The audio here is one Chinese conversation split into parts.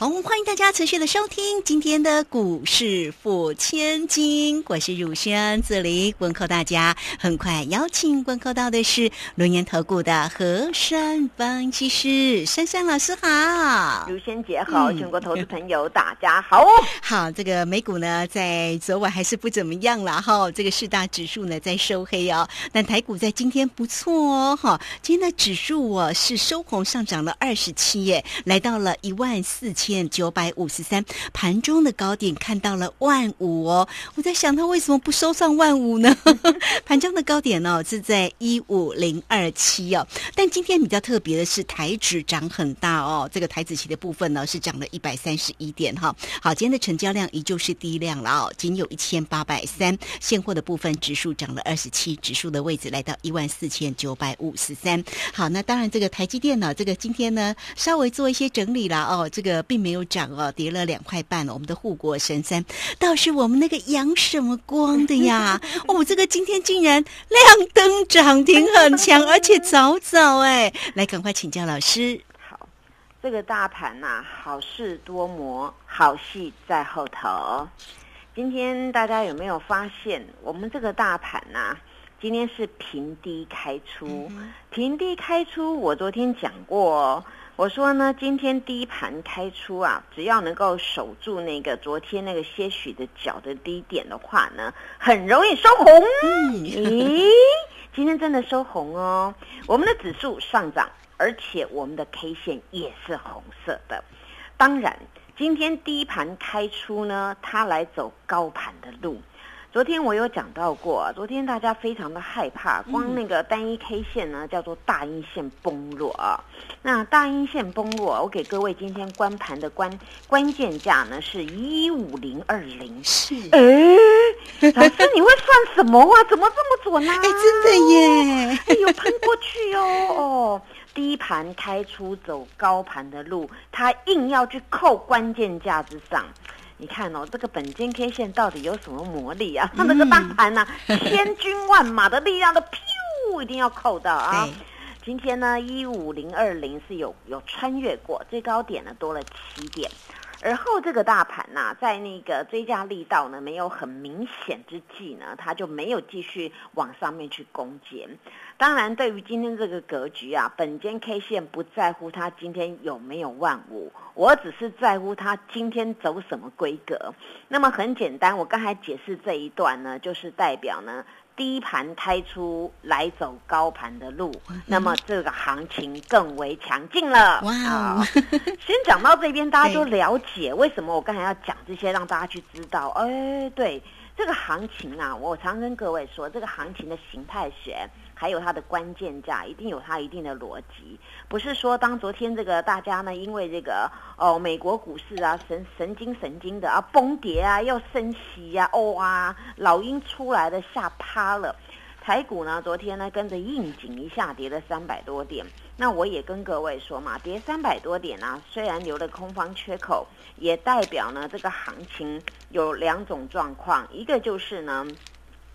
好，欢迎大家持续的收听今天的股市付千金，我是汝轩，这里问候大家。很快邀请问候到的是轮研投顾的何山分析师珊珊老师好，汝轩姐好，全国投资朋友大家好。好，这个美股呢在昨晚还是不怎么样了哈，这个四大指数呢在收黑哦，但台股在今天不错哦哈，今天的指数哦是收红上涨了二十七耶，来到了一万四千。千九百五十三，盘中的高点看到了万五哦。我在想，他为什么不收上万五呢？盘中的高点呢是在一五零二七哦。但今天比较特别的是，台指涨很大哦。这个台子期的部分呢是涨了一百三十一点哈。好，今天的成交量依旧是低量了哦，仅有一千八百三。现货的部分指数涨了二十七，指数的位置来到一万四千九百五十三。好，那当然这个台积电呢，这个今天呢稍微做一些整理了哦，这个并。没有涨哦，跌了两块半了。我们的护国神山倒是我们那个阳什么光的呀？哦，这个今天竟然亮灯涨停很强，而且早早哎，来赶快请教老师。好，这个大盘呐，好事多磨，好戏在后头。今天大家有没有发现，我们这个大盘呐，今天是平低开出，平低开出。我昨天讲过。我说呢，今天第一盘开出啊，只要能够守住那个昨天那个些许的角的低点的话呢，很容易收红。咦，今天真的收红哦！我们的指数上涨，而且我们的 K 线也是红色的。当然，今天第一盘开出呢，它来走高盘的路。昨天我有讲到过，昨天大家非常的害怕，光那个单一 K 线呢，叫做大阴线崩落啊。那大阴线崩落，我给各位今天关盘的关关键价呢是一五零二零。是，哎，老师你会算什么啊？怎么这么准呢？哎，真的耶！哎呦，喷过去哦哦，低盘开出走高盘的路，他硬要去扣关键价之上。你看哦，这个本间 K 线到底有什么魔力啊？它那个大盘呐，千军万马的力量的，噗，一定要扣到啊！今天呢，一五零二零是有有穿越过最高点呢，多了七点。而后这个大盘呐，在那个追加力道呢没有很明显之际呢，它就没有继续往上面去攻坚。当然，对于今天这个格局啊，本间 K 线不在乎它今天有没有万五，我只是在乎它今天走什么规格。那么很简单，我刚才解释这一段呢，就是代表呢。低盘开出来走高盘的路，那么这个行情更为强劲了。哇！先讲到这边，大家都了解为什么我刚才要讲这些，让大家去知道。哎，对，这个行情啊，我常跟各位说，这个行情的形态学。还有它的关键价，一定有它一定的逻辑，不是说当昨天这个大家呢，因为这个哦美国股市啊神神经神经的啊崩跌啊要升息呀哦啊老鹰出来的吓趴了，台股呢昨天呢跟着应景一下跌了三百多点，那我也跟各位说嘛，跌三百多点啊，虽然留了空方缺口，也代表呢这个行情有两种状况，一个就是呢。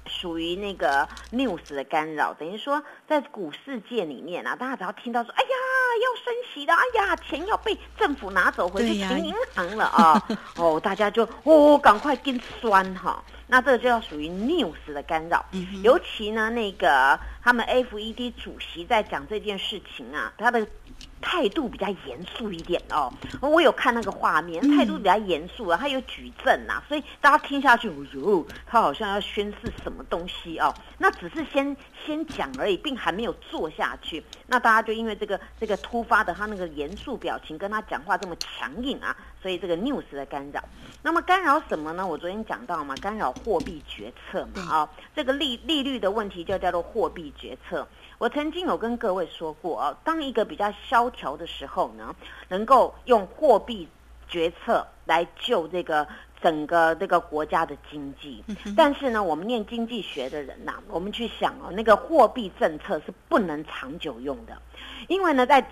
属于那个 news 的干扰，等于说在股市界里面啊，大家只要听到说，哎呀要升息的，哎呀钱要被政府拿走回去存银行了啊，哦大家就哦赶快跟酸哈，那这个就要属于 news 的干扰，尤其呢那个他们 FED 主席在讲这件事情啊，他的。态度比较严肃一点哦，我有看那个画面，态度比较严肃啊，他有举证呐，所以大家听下去，哦呦，他好像要宣誓什么东西哦，那只是先先讲而已，并还没有做下去，那大家就因为这个这个突发的他那个严肃表情，跟他讲话这么强硬啊，所以这个 news 的干扰，那么干扰什么呢？我昨天讲到嘛，干扰货币决策嘛，啊，这个利利率的问题就叫做货币决策。我曾经有跟各位说过啊，当一个比较萧条的时候呢，能够用货币决策来救这个整个这个国家的经济。但是呢，我们念经济学的人呐，我们去想哦，那个货币政策是不能长久用的，因为呢，在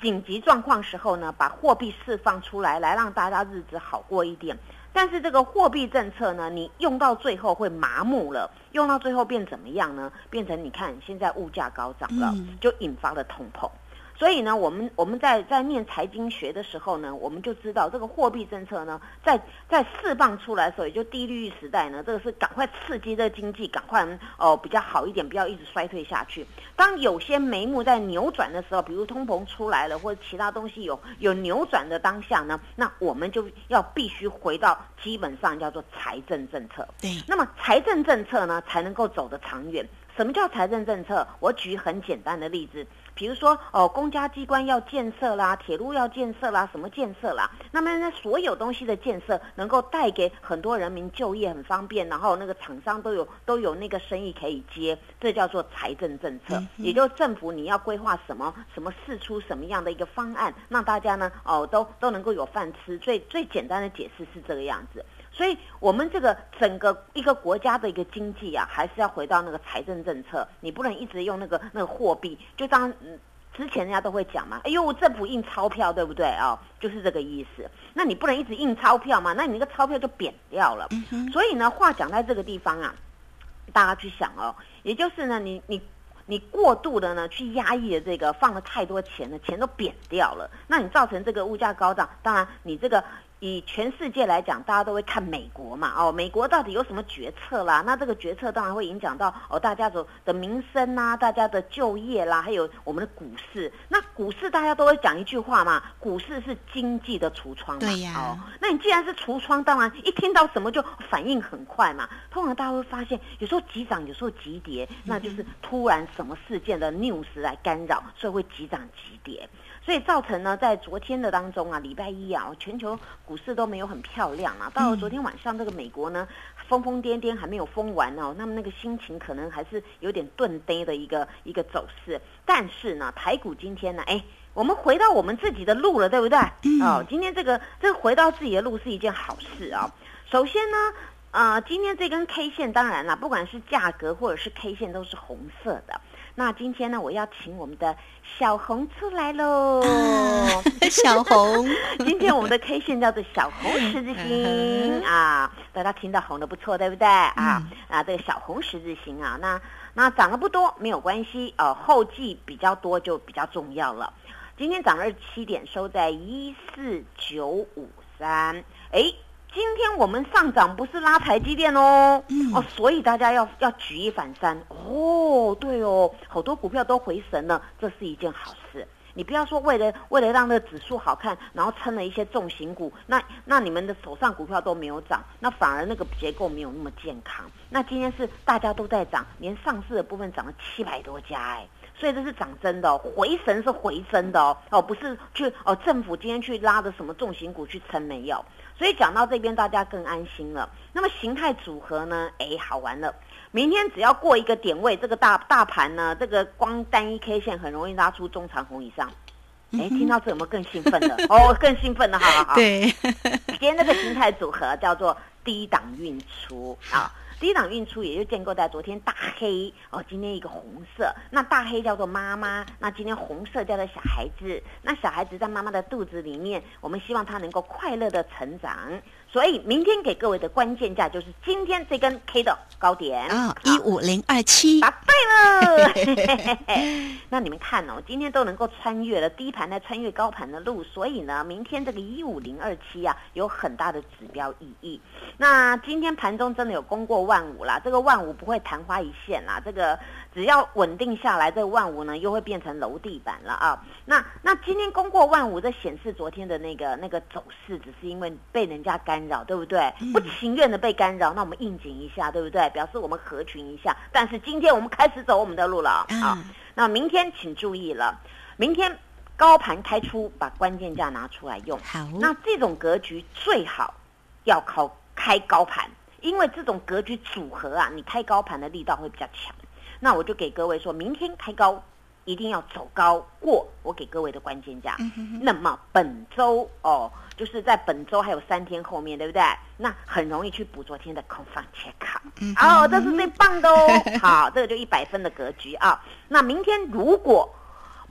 紧急状况时候呢，把货币释放出来，来让大家日子好过一点。但是这个货币政策呢，你用到最后会麻木了，用到最后变怎么样呢？变成你看现在物价高涨了，就引发了通膨。所以呢，我们我们在在念财经学的时候呢，我们就知道这个货币政策呢，在在释放出来的时候，也就低利率时代呢，这个是赶快刺激这经济，赶快哦比较好一点，不要一直衰退下去。当有些眉目在扭转的时候，比如通膨出来了，或者其他东西有有扭转的当下呢，那我们就要必须回到基本上叫做财政政策。对，那么财政政策呢，才能够走得长远。什么叫财政政策？我举很简单的例子。比如说哦，公家机关要建设啦，铁路要建设啦，什么建设啦？那么呢，所有东西的建设能够带给很多人民就业很方便，然后那个厂商都有都有那个生意可以接，这叫做财政政策。也就政府你要规划什么什么事出什么样的一个方案，让大家呢哦都都能够有饭吃。最最简单的解释是这个样子。所以，我们这个整个一个国家的一个经济啊，还是要回到那个财政政策。你不能一直用那个那个货币，就当嗯之前人家都会讲嘛，哎呦，政府印钞票，对不对啊？就是这个意思。那你不能一直印钞票嘛？那你那个钞票就贬掉了。所以呢，话讲在这个地方啊，大家去想哦，也就是呢，你你你过度的呢去压抑的这个放了太多钱了，钱都贬掉了，那你造成这个物价高涨。当然，你这个。以全世界来讲，大家都会看美国嘛，哦，美国到底有什么决策啦？那这个决策当然会影响到哦，大家的的民生呐，大家的就业啦，还有我们的股市。那股市大家都会讲一句话嘛，股市是经济的橱窗嘛。对呀。哦，那你既然是橱窗，当然一听到什么就反应很快嘛。通常大家会发现，有时候急涨，有时候急跌，那就是突然什么事件的 news 来干扰，所以会急涨急跌。所以造成呢，在昨天的当中啊，礼拜一啊，全球股市都没有很漂亮啊。到了昨天晚上，这个美国呢，疯疯癫癫还没有疯完哦，那么那个心情可能还是有点顿呆的一个一个走势。但是呢，台股今天呢，哎，我们回到我们自己的路了，对不对？哦，今天这个这个回到自己的路是一件好事啊。首先呢，呃，今天这根 K 线，当然了，不管是价格或者是 K 线，都是红色的。那今天呢，我要请我们的小红出来喽。小红，今天我们的 K 线叫做小红十字星啊，大家听到红的不错，对不对啊？啊，这个小红十字星啊，那那涨得不多没有关系哦，后继比较多就比较重要了。今天涨了七点，收在一四九五三，哎。今天我们上涨不是拉台积电哦，哦，所以大家要要举一反三哦，对哦，好多股票都回神了，这是一件好事。你不要说为了为了让那个指数好看，然后撑了一些重型股，那那你们的手上股票都没有涨，那反而那个结构没有那么健康。那今天是大家都在涨，连上市的部分涨了七百多家哎，所以这是涨真的，回神是回升的哦，哦不是去哦政府今天去拉的什么重型股去撑没有。所以讲到这边，大家更安心了。那么形态组合呢？哎，好玩了。明天只要过一个点位，这个大大盘呢，这个光单一 K 线很容易拉出中长红以上。哎，听到这有没有更兴奋的？哦，更兴奋的，好好好。对，今天那个形态组合叫做低档运出啊。低档运出也就建构在昨天大黑哦，今天一个红色，那大黑叫做妈妈，那今天红色叫做小孩子，那小孩子在妈妈的肚子里面，我们希望他能够快乐的成长。所以明天给各位的关键价就是今天这根 K 的高点啊，一五零二七，答对了。那你们看哦，今天都能够穿越了低盘来穿越高盘的路，所以呢，明天这个一五零二七啊，有很大的指标意义。那今天盘中真的有攻过万五啦，这个万五不会昙花一现啦，这个。只要稳定下来，这万五呢又会变成楼地板了啊！那那今天攻过万五，这显示昨天的那个那个走势，只是因为被人家干扰，对不对？不情愿的被干扰，那我们应景一下，对不对？表示我们合群一下。但是今天我们开始走我们的路了啊！那明天请注意了，明天高盘开出，把关键价拿出来用。好，那这种格局最好要靠开高盘，因为这种格局组合啊，你开高盘的力道会比较强。那我就给各位说，明天开高，一定要走高过我给各位的关键价。那么本周哦，就是在本周还有三天后面，对不对？那很容易去补昨天的空方切卡。哦，这是最棒的哦。好，这个就一百分的格局啊。那明天如果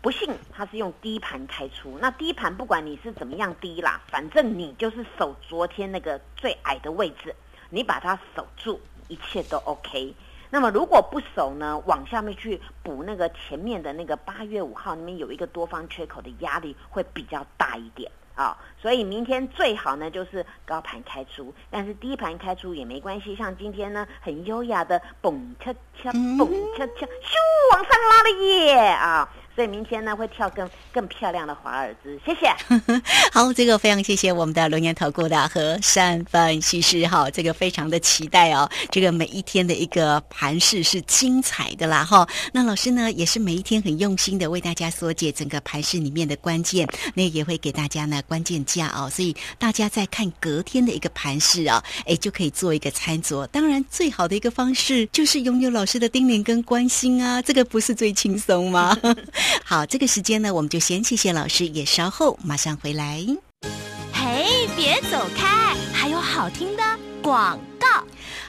不幸它是用低盘开出，那低盘不管你是怎么样低啦，反正你就是守昨天那个最矮的位置，你把它守住，一切都 OK。那么如果不守呢，往下面去补那个前面的那个八月五号那边有一个多方缺口的压力会比较大一点啊，所以明天最好呢就是高盘开出，但是低盘开出也没关系，像今天呢很优雅的蹦恰恰蹦恰恰咻往上拉了耶啊！所以明天呢会跳更更漂亮的华尔兹，谢谢。好，这个非常谢谢我们的龙岩投顾的和善分析师哈，这个非常的期待哦。这个每一天的一个盘势是精彩的啦哈。那老师呢也是每一天很用心的为大家缩解整个盘势里面的关键，那也会给大家呢关键价哦。所以大家在看隔天的一个盘势啊，哎就可以做一个参酌。当然最好的一个方式就是拥有老师的叮咛跟关心啊，这个不是最轻松吗？好，这个时间呢，我们就先谢谢老师，也稍后马上回来。嘿，别走开，还有好听的广。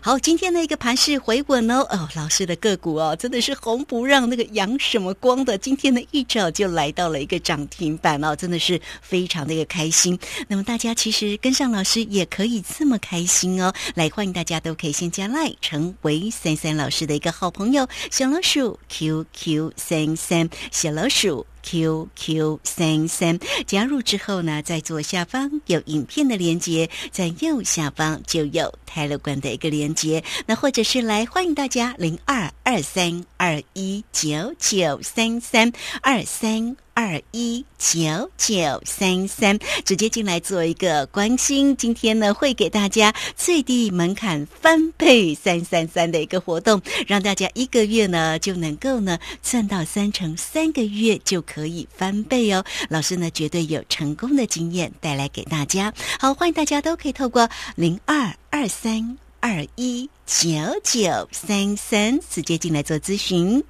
好，今天的一个盘势回稳哦，哦，老师的个股哦，真的是红不让那个阳什么光的，今天呢一早就来到了一个涨停板哦，真的是非常的一个开心。那么大家其实跟上老师也可以这么开心哦，来欢迎大家都可以先加赖成为三三老师的一个好朋友，小老鼠 QQ 三三，小老鼠。QQ 三三加入之后呢，在左下方有影片的连接，在右下方就有泰勒管的一个连接。那或者是来欢迎大家零二二三二一九九三三二三。二一九九三三，直接进来做一个关心。今天呢，会给大家最低门槛翻倍三三三的一个活动，让大家一个月呢就能够呢赚到三成，三个月就可以翻倍哦。老师呢绝对有成功的经验带来给大家。好，欢迎大家都可以透过零二二三二一九九三三直接进来做咨询。